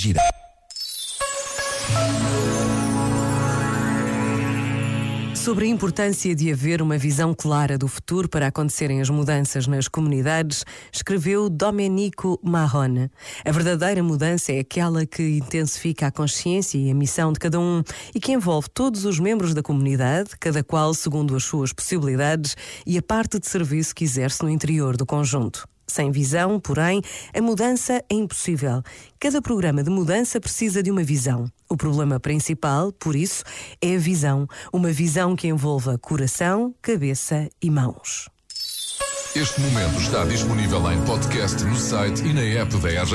protegida. Sobre a importância de haver uma visão clara do futuro para acontecerem as mudanças nas comunidades, escreveu Domenico Marrone. A verdadeira mudança é aquela que intensifica a consciência e a missão de cada um e que envolve todos os membros da comunidade, cada qual segundo as suas possibilidades e a parte de serviço que exerce no interior do conjunto. Sem visão, porém, a mudança é impossível. Cada programa de mudança precisa de uma visão. O problema principal, por isso, é a visão. Uma visão que envolva coração, cabeça e mãos. Este momento está disponível em podcast no site e na app da RGF.